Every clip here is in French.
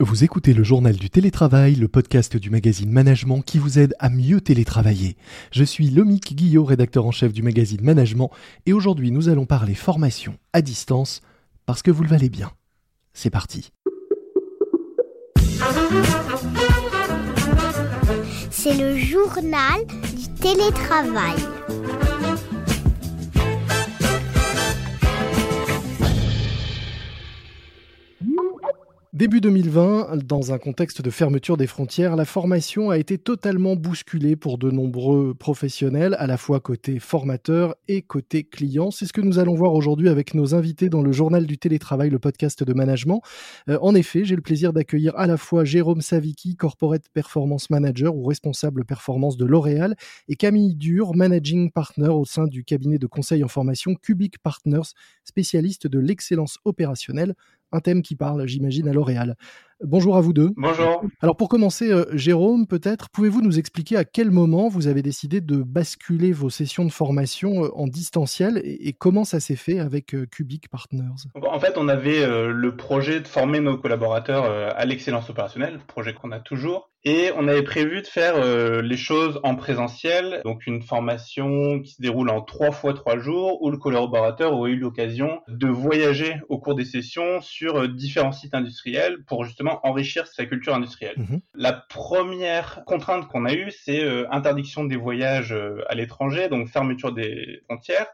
Vous écoutez le journal du télétravail, le podcast du magazine Management qui vous aide à mieux télétravailler. Je suis Lomique Guillot, rédacteur en chef du magazine Management, et aujourd'hui nous allons parler formation à distance parce que vous le valez bien. C'est parti. C'est le journal du télétravail. Début 2020, dans un contexte de fermeture des frontières, la formation a été totalement bousculée pour de nombreux professionnels, à la fois côté formateur et côté client. C'est ce que nous allons voir aujourd'hui avec nos invités dans le journal du télétravail, le podcast de management. Euh, en effet, j'ai le plaisir d'accueillir à la fois Jérôme Savicki, Corporate Performance Manager ou responsable performance de L'Oréal, et Camille Dur, Managing Partner au sein du cabinet de conseil en formation Cubic Partners, spécialiste de l'excellence opérationnelle un thème qui parle, j'imagine, à L'Oréal. Bonjour à vous deux. Bonjour. Alors pour commencer, euh, Jérôme, peut-être, pouvez-vous nous expliquer à quel moment vous avez décidé de basculer vos sessions de formation euh, en distanciel et, comment ça s'est fait avec euh, Cubic Partners? En fait, on avait le projet de former nos collaborateurs à l'excellence opérationnelle, projet qu'on a toujours. Et on avait prévu de faire les choses en présentiel, donc une formation qui se déroule en trois fois trois jours, où le collaborateur aurait eu l'occasion de voyager au cours des sessions sur différents sites industriels pour justement enrichir sa culture industrielle. Mhm. La première contrainte qu'on a eue, c'est euh, interdiction des voyages euh, à l'étranger, donc fermeture des frontières.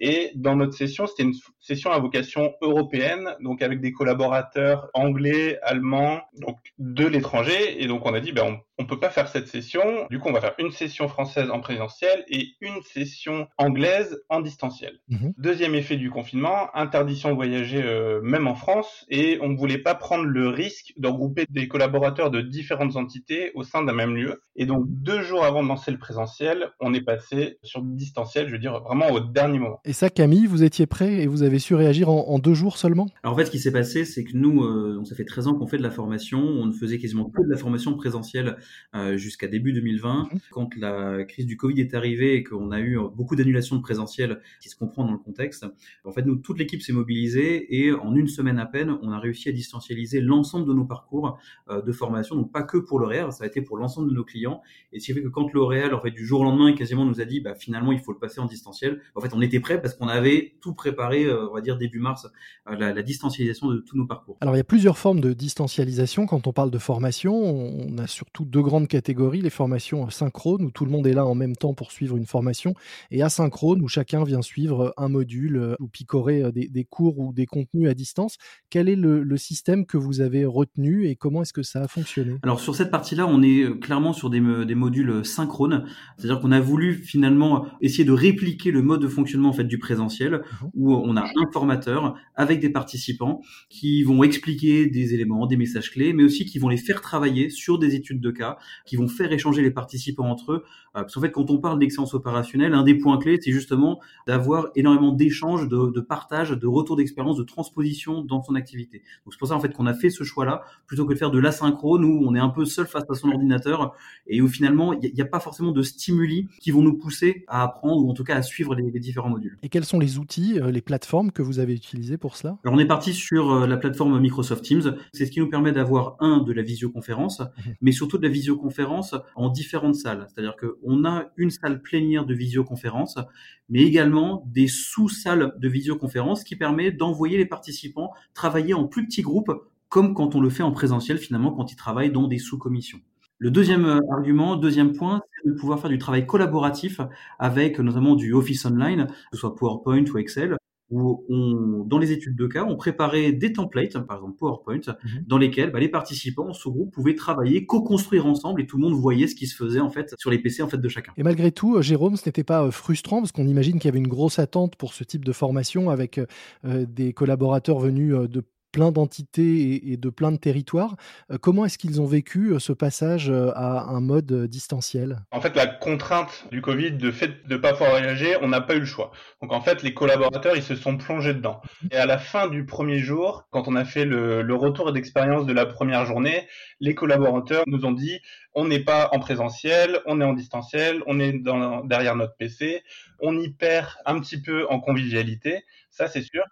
Et dans notre session, c'était une session à vocation européenne, donc avec des collaborateurs anglais, allemands, donc de l'étranger. Et donc on a dit, ben on on peut pas faire cette session. Du coup, on va faire une session française en présentiel et une session anglaise en distanciel. Mhm. Deuxième effet du confinement, interdiction de voyager euh, même en France et on ne voulait pas prendre le risque de regrouper des collaborateurs de différentes entités au sein d'un même lieu. Et donc, deux jours avant de lancer le présentiel, on est passé sur le distanciel, je veux dire vraiment au dernier moment. Et ça, Camille, vous étiez prêt et vous avez su réagir en, deux jours seulement? Alors en fait, ce qui s'est passé, c'est que nous, euh, ça fait 13 ans qu'on fait de la formation, on ne faisait quasiment que de la formation présentielle euh, jusqu'à début 2020. Mhm. Quand la crise du Covid est arrivée et qu'on a eu beaucoup d'annulations de présentiel, qui se comprend dans le contexte, en fait, nous, toute l'équipe s'est mobilisée et en une semaine à peine, on a réussi à distancialiser l'ensemble de nos parcours euh, de formation, donc pas que pour L'Oréal, ça a été pour l'ensemble de nos clients. Et ce qui fait que quand L'Oréal, en fait, du jour au lendemain, quasiment nous a dit, bah, finalement, il faut le passer en distanciel, en fait, on était prêt parce qu'on avait tout préparé, euh, on va dire début mars, la, la distancialisation de tous nos parcours. Alors, il y a plusieurs formes de distancialisation quand on parle de formation. On a surtout deux grandes catégories, les formations synchrones où tout le monde est là en même temps pour suivre une formation et asynchrone où chacun vient suivre un module euh, ou picorer euh, des, cours ou des contenus à distance. Quel est le, système que vous avez retenu et comment est-ce que ça a fonctionné? Alors sur cette partie-là, on est euh, clairement sur des, des modules synchrones, c'est-à-dire qu'on a voulu finalement essayer de répliquer le mode de fonctionnement en fait du présentiel mmh où on a un formateur avec des participants qui vont expliquer des éléments, des messages clés, mais aussi qui vont les faire travailler sur des études de cas, qui vont faire échanger les participants entre eux. Euh, parce qu'en fait, quand on parle d'excellence opérationnelle, un des points clés, c'est justement d'avoir énormément d'échanges, de, de partage, de retour d'expérience, de transposition dans son activité. Donc c'est pour ça en fait qu'on a fait ce choix-là, plutôt que de faire de l'asynchrone où on est un peu seul face à son ordinateur et où finalement il n'y a, pas forcément de stimuli qui vont nous pousser à apprendre ou en tout cas à suivre les, différents modules. Et quels sont les outils, euh, les plateformes que vous avez utilisées pour cela? Alors on est parti sur euh, la plateforme Microsoft Teams. C'est ce qui nous permet d'avoir un de la visioconférence, mmh. mais surtout de la visioconférence en différentes salles. C'est-à-dire qu'on a une salle plénière de visioconférence, mais également des sous-salles de visioconférence qui permet d'envoyer les participants travailler en plus petits groupes, comme quand on le fait en présentiel finalement, quand ils travaillent dans des sous-commissions. Le deuxième euh, argument, deuxième point, c'est de pouvoir faire du travail collaboratif avec notamment du Office Online, que ce soit PowerPoint ou Excel, où on, dans les études de cas, on préparait des templates, par exemple PowerPoint, mhm. dans lesquels bah, les participants en sous-groupe pouvaient travailler, co-construire ensemble, et tout le monde voyait ce qui se faisait en fait sur les PC en fait de chacun. Et malgré tout, euh, Jérôme, ce n'était pas euh, frustrant parce qu'on imagine qu'il y avait une grosse attente pour ce type de formation avec euh, des collaborateurs venus de plein d'entités et, de plein de territoires. Euh, comment est-ce qu'ils ont vécu euh, ce passage euh, à un mode distanciel? En fait, la contrainte du Covid, de fait de ne pas pouvoir voyager, on n'a pas eu le choix. Donc en fait, les collaborateurs, ils se sont plongés dedans. Et à la fin du premier jour, quand on a fait le, le retour d'expérience de la première journée, les collaborateurs nous ont dit on n'est pas en présentiel, on est en distanciel, on est dans, derrière notre PC, on y perd un petit peu en convivialité, ça c'est sûr.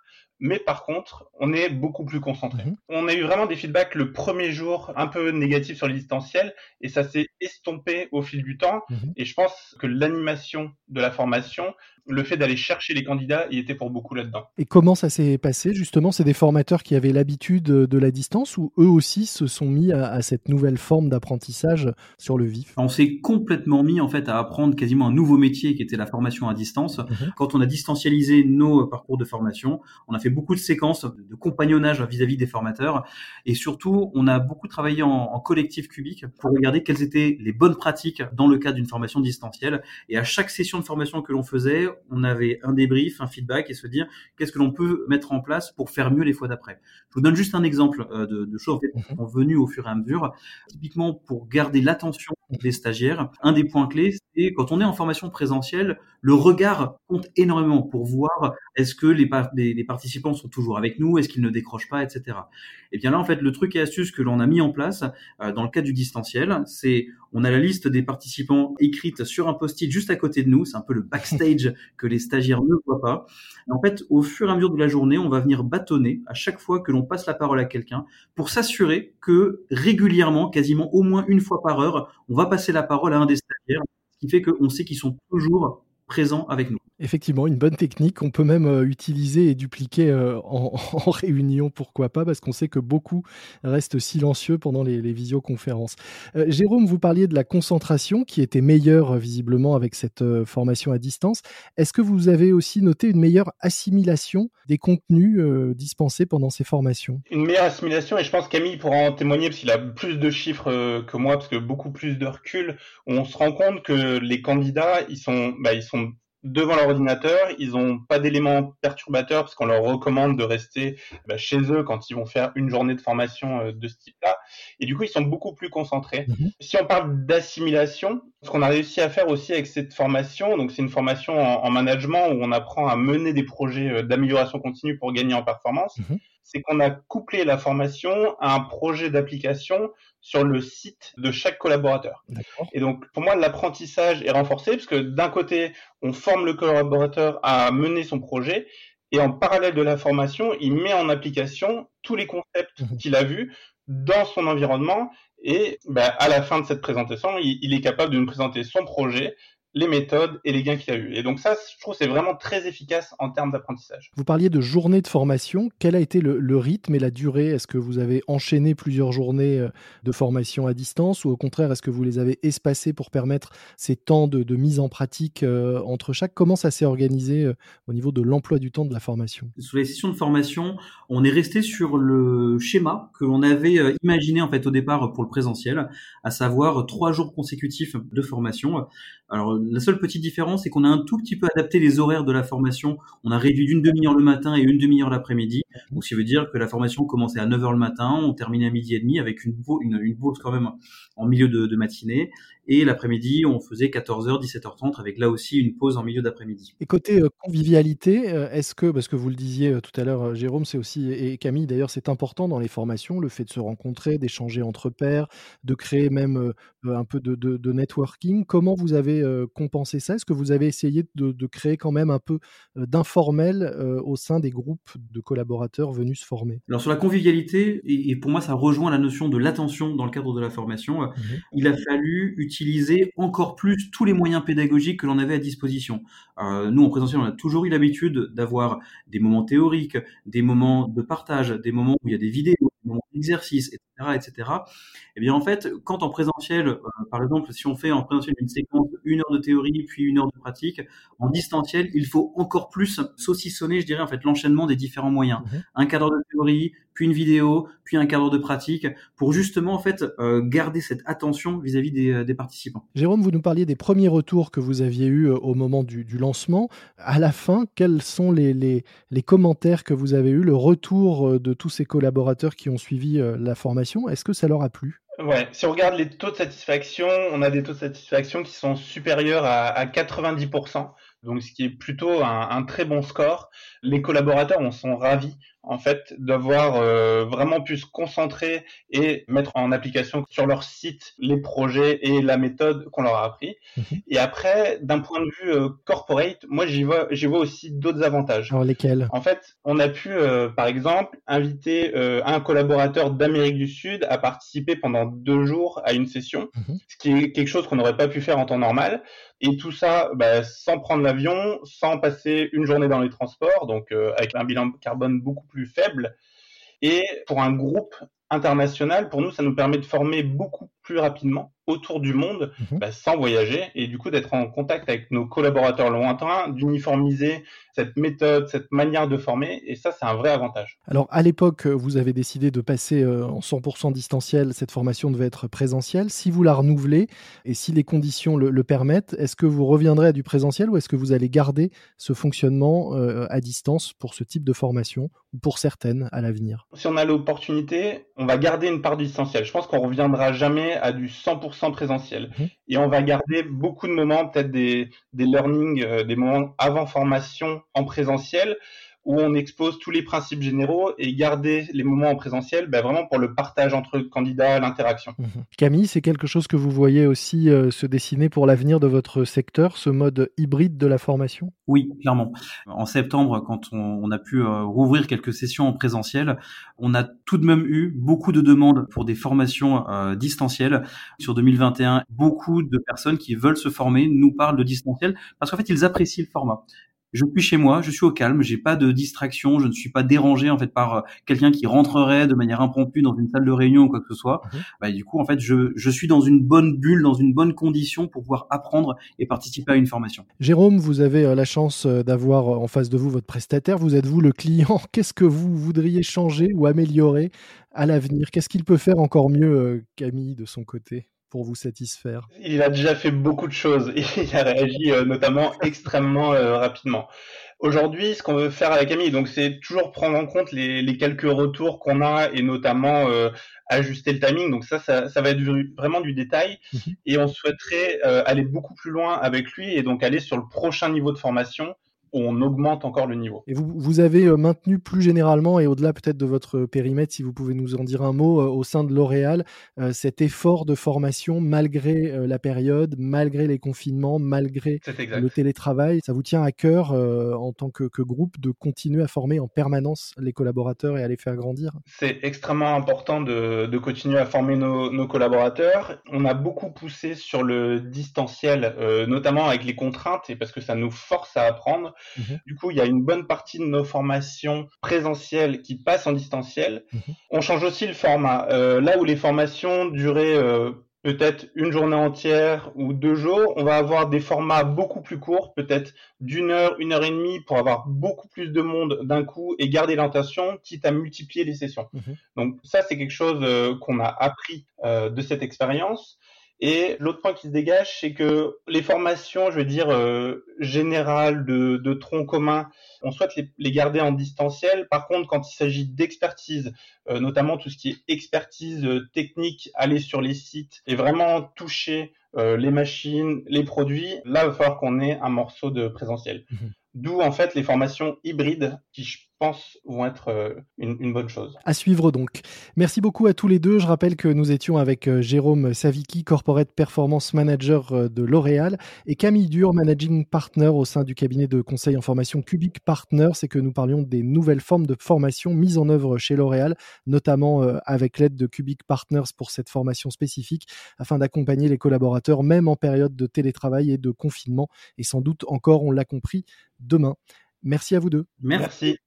Mais par contre, on est beaucoup plus concentré. Mhm. On a eu vraiment des feedbacks le premier jour un peu négatifs sur les distanciels et ça s'est estompé au fil du temps. Mhm. Et je pense que l'animation de la formation, le fait d'aller chercher les candidats, il était pour beaucoup là-dedans. Et comment ça s'est passé justement? C'est des formateurs qui avaient l'habitude de la distance ou eux aussi se sont mis à, à cette nouvelle forme d'apprentissage sur le vif? On s'est complètement mis en fait à apprendre quasiment un nouveau métier qui était la formation à distance. Mhm. Quand on a distancialisé nos parcours de formation, on a fait beaucoup de séquences de compagnonnage vis-à-vis des formateurs et surtout on a beaucoup travaillé en, en collectif cubique pour regarder quelles étaient les bonnes pratiques dans le cadre d'une formation distancielle. Et à chaque session de formation que l'on faisait, on avait un débrief, un feedback et se dire qu'est-ce que l'on peut mettre en place pour faire mieux les fois d'après. Je vous donne juste un exemple euh, de, de choses en fait, qui sont venues au fur et à mesure. Typiquement pour garder l'attention des stagiaires, un des points clés, c'est quand on est en formation présentielle, le regard compte énormément pour voir est-ce que les, par les, les, participants sont toujours avec nous, est-ce qu'ils ne décrochent pas, etc. Et bien là, en fait, le truc et astuce que l'on a mis en place euh, dans le cadre du distanciel, c'est on a la liste des participants écrite sur un post-it juste à côté de nous. C'est un peu le backstage que les stagiaires ne voient pas. En fait, au fur et à mesure de la journée, on va venir bâtonner à chaque fois que l'on passe la parole à quelqu'un pour s'assurer que régulièrement, quasiment au moins une fois par heure, on va passer la parole à un des stagiaires, ce qui fait qu'on sait qu'ils sont toujours présents avec nous. Effectivement, une bonne technique qu'on peut même euh, utiliser et dupliquer euh, en, en, réunion, pourquoi pas, parce qu'on sait que beaucoup restent silencieux pendant les, les visioconférences. Euh, Jérôme, vous parliez de la concentration qui était meilleure visiblement avec cette euh, formation à distance. Est-ce que vous avez aussi noté une meilleure assimilation des contenus euh, dispensés pendant ces formations? Une meilleure assimilation, et je pense Camille pourra en témoigner parce qu'il a plus de chiffres euh, que moi, parce que beaucoup plus de recul. On se rend compte que les candidats, ils sont, bah, ils sont devant leur ordinateur, ils n'ont pas d'éléments perturbateurs parce qu'on leur recommande de rester bah, chez eux quand ils vont faire une journée de formation euh, de ce type-là. Et du coup, ils sont beaucoup plus concentrés. Mhm. Si on parle d'assimilation, ce qu'on a réussi à faire aussi avec cette formation, donc c'est une formation en, en, management où on apprend à mener des projets euh, d'amélioration continue pour gagner en performance, Mhm. C'est qu'on a couplé la formation à un projet d'application sur le site de chaque collaborateur. Et donc, pour moi, l'apprentissage est renforcé parce que d'un côté, on forme le collaborateur à mener son projet et en parallèle de la formation, il met en application tous les concepts Mhm. qu'il a vus dans son environnement et bah, à la fin de cette présentation, il, il est capable de nous présenter son projet, les méthodes et les gains qu'il a eu. Et donc ça, je trouve, c'est vraiment très efficace en termes d'apprentissage. Vous parliez de journée de formation. Quel a été le, le rythme et la durée? Est-ce que vous avez enchaîné plusieurs journées euh, de formation à distance ou au contraire, est-ce que vous les avez espacées pour permettre ces temps de, de mise en pratique euh, entre chaque? Comment ça s'est organisé euh, au niveau de l'emploi du temps de la formation? Sur les sessions de formation, on est resté sur le schéma que l'on avait imaginé en fait au départ pour le présentiel, à savoir trois jours consécutifs de formation. Alors la seule petite différence, c'est qu'on a un tout petit peu adapté les horaires de la formation. On a réduit d'une demi-heure le matin et une demi-heure l'après-midi. Donc, ce qui veut dire que la formation commençait à 9h le matin, on terminait à midi et demi avec une, pause quand même en milieu de, matinée. Et l'après-midi, on faisait 14h, 17h30 avec là aussi une pause en milieu d'après-midi. Et côté euh, convivialité, euh, est-ce que, parce que vous le disiez euh, tout à l'heure, Jérôme, c'est aussi, et Camille d'ailleurs, c'est important dans les formations, le fait de se rencontrer, d'échanger entre pairs, de créer même un peu de, networking. Comment vous avez compensé ça? Est-ce que vous avez essayé de, de, créer quand même un peu d'informel au sein des groupes de collaborateurs? Venus se former Alors sur la convivialité, et, et, pour moi ça rejoint la notion de l'attention dans le cadre de la formation, mmh. il a fallu utiliser encore plus tous les moyens pédagogiques que l'on avait à disposition. Euh, nous en présentiel, on a toujours eu l'habitude d'avoir des moments théoriques, des moments de partage, des moments où il y a des vidéos, des moments d'exercice, etc., etc. Et bien en fait, quand en présentiel, euh, par exemple, si on fait en présentiel une séquence une heure de théorie puis une heure de pratique, en distanciel, il faut encore plus saucissonner, je dirais en fait, l'enchaînement des différents moyens. Mmh. Un cadre de théorie, puis une vidéo, puis un cadre de pratique, pour justement en fait euh, garder cette attention vis-à-vis -vis des, des, participants. Jérôme, vous nous parliez des premiers retours que vous aviez eus au moment du, du lancement. À la fin, quels sont les, les, les, commentaires que vous avez eus, le retour euh, de tous ces collaborateurs qui ont suivi euh, la formation Est-ce que ça leur a plu? Ouais, si on regarde les taux de satisfaction, on a des taux de satisfaction qui sont supérieurs à, à 90%, donc ce qui est plutôt un, un, très bon score. Les collaborateurs en sont ravis. En fait, d'avoir euh, vraiment pu se concentrer et mettre en application sur leur site les projets et la méthode qu'on leur a appris. Mhm. Et après, d'un point de vue euh, corporate, moi j'y vois, j'y vois aussi d'autres avantages. Alors lesquels? En fait, on a pu, euh, par exemple, inviter un collaborateur d'Amérique du Sud à participer pendant deux jours à une session, mhm. ce qui est quelque chose qu'on n'aurait pas pu faire en temps normal. Et tout ça bah, sans prendre l'avion, sans passer une journée dans les transports, donc avec un bilan carbone beaucoup plus faible. Et pour un groupe international, pour nous, ça nous permet de former beaucoup plus rapidement autour du monde mhm. bah, sans voyager et du coup d'être en contact avec nos collaborateurs lointains, d'uniformiser cette méthode, cette manière de former et ça c'est un vrai avantage. Alors à l'époque vous avez décidé de passer euh, en 100% distanciel, cette formation devait être présentielle. Si vous la renouvelez et si les conditions le, permettent, est-ce que vous reviendrez à du présentiel ou est-ce que vous allez garder ce fonctionnement euh, à distance pour ce type de formation ou pour certaines à l'avenir? Si on a l'opportunité, on va garder une part distancielle. Je pense qu'on reviendra jamais à du 100% présentiel. Mhm. Et on va garder beaucoup de moments, peut-être des, des learning, euh, des moments avant formation en présentiel où on expose tous les principes généraux et garder les moments en présentiel ben vraiment pour le partage entre candidats, l'interaction. Mhm. Camille, c'est quelque chose que vous voyez aussi euh, se dessiner pour l'avenir de votre secteur, ce mode hybride de la formation? Oui, clairement. En septembre, quand on, a pu euh, rouvrir quelques sessions en présentiel, on a tout de même eu beaucoup de demandes pour des formations euh, distancielles. Sur 2021, beaucoup de personnes qui veulent se former nous parlent de distanciel parce qu'en fait, ils apprécient le format je suis chez moi, je suis au calme, j'ai pas de distraction, je ne suis pas dérangé en fait par euh, quelqu'un qui rentrerait de manière impromptue dans une salle de réunion ou quoi que ce soit. Mhm. Bah, du coup, en fait, je, je suis dans une bonne bulle, dans une bonne condition pour pouvoir apprendre et participer à une formation. Jérôme, vous avez euh, la chance euh, d'avoir en face de vous votre prestataire. Vous êtes vous le client. Qu'est-ce que vous voudriez changer ou améliorer à l'avenir? Qu'est-ce qu'il peut faire encore mieux, Camille, de son côté? Pour vous satisfaire Il a déjà fait beaucoup de choses. Il a réagi euh, notamment extrêmement euh, rapidement. Aujourd'hui, ce qu'on veut faire avec Camille, donc c'est toujours prendre en compte les, quelques retours qu'on a et notamment euh, ajuster le timing. Donc ça, ça, va être vraiment du détail. Mhm. Et on souhaiterait aller beaucoup plus loin avec lui et donc aller sur le prochain niveau de formation on augmente encore le niveau. Et vous, vous avez euh, maintenu plus généralement, et au-delà peut-être de votre périmètre, si vous pouvez nous en dire un mot, euh, au sein de L'Oréal, euh, cet effort de formation malgré la période, malgré les confinements, malgré le télétravail. Ça vous tient à cœur en tant que, groupe de continuer à former en permanence les collaborateurs et à les faire grandir? C'est extrêmement important de, continuer à former nos, collaborateurs. On a beaucoup poussé sur le distanciel, notamment avec les contraintes, et parce que ça nous force à apprendre. Mhm. Du coup, il y a une bonne partie de nos formations présentielles qui passent en distanciel. Mhm. On change aussi le format. Euh, là où les formations duraient euh, peut-être une journée entière ou deux jours, on va avoir des formats beaucoup plus courts, peut-être d'une heure, une heure et demie, pour avoir beaucoup plus de monde d'un coup et garder l'intention, quitte à multiplier les sessions. Mhm. Donc ça, c'est quelque chose euh, qu'on a appris de cette expérience. Et l'autre point qui se dégage, c'est que les formations, je veux dire, euh, générales de, de tronc commun, on souhaite les, garder en distanciel. Par contre, quand il s'agit d'expertise, euh, notamment tout ce qui est expertise euh, technique, aller sur les sites et vraiment toucher les machines, les produits, là, il va falloir qu'on ait un morceau de présentiel. Mhm. D'où en fait les formations hybrides qui, je pense, vont être euh, une, bonne chose. À suivre donc. Merci beaucoup à tous les deux. Je rappelle que nous étions avec euh, Jérôme Savicki, Corporate Performance Manager euh, de L'Oréal, et Camille Dur, Managing Partner au sein du cabinet de conseil en formation Cubic Partners, C'est que nous parlions des nouvelles formes de formation mises en œuvre chez L'Oréal, notamment avec l'aide de Cubic Partners pour cette formation spécifique, afin d'accompagner les collaborateurs, même en période de télétravail et de confinement, et sans doute encore, on l'a compris, demain. Merci à vous deux. Merci.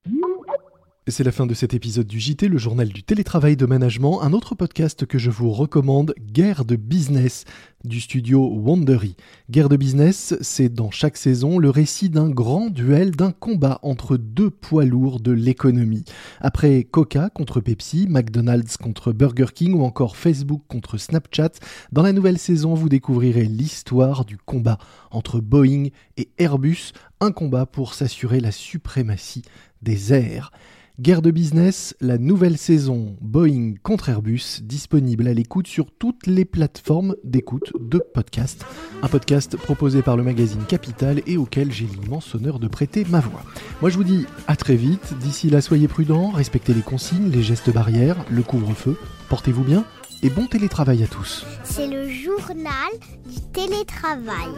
C'est la fin de cet épisode du JT, le journal du télétravail de management, un autre podcast que je vous recommande, Guerre de business, du studio Wondery. Guerre de business, c'est dans chaque saison le récit d'un grand duel, d'un combat entre deux poids lourds de l'économie. Après Coca contre Pepsi, McDonald's contre Burger King ou encore Facebook contre Snapchat, dans la nouvelle saison, vous découvrirez l'histoire du combat entre Boeing et Airbus, un combat pour s'assurer la suprématie des airs. Guerre de business, la nouvelle saison Boeing contre Airbus, disponible à l'écoute sur toutes les plateformes d'écoute de podcast. Un podcast proposé par le magazine Capital et auquel j'ai l'immense honneur de prêter ma voix. Moi je vous dis à très vite, d'ici là soyez prudents, respectez les consignes, les gestes barrières, le couvre-feu, portez-vous bien et bon télétravail à tous. C'est le journal du télétravail.